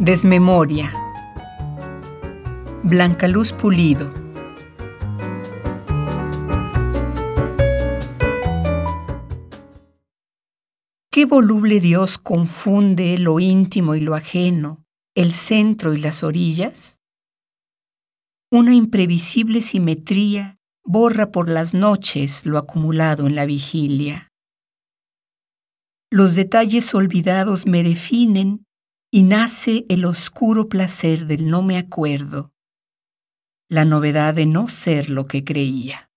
Desmemoria. Blanca Luz Pulido. Qué voluble Dios confunde lo íntimo y lo ajeno, el centro y las orillas. Una imprevisible simetría borra por las noches lo acumulado en la vigilia. Los detalles olvidados me definen y nace el oscuro placer del no me acuerdo, la novedad de no ser lo que creía.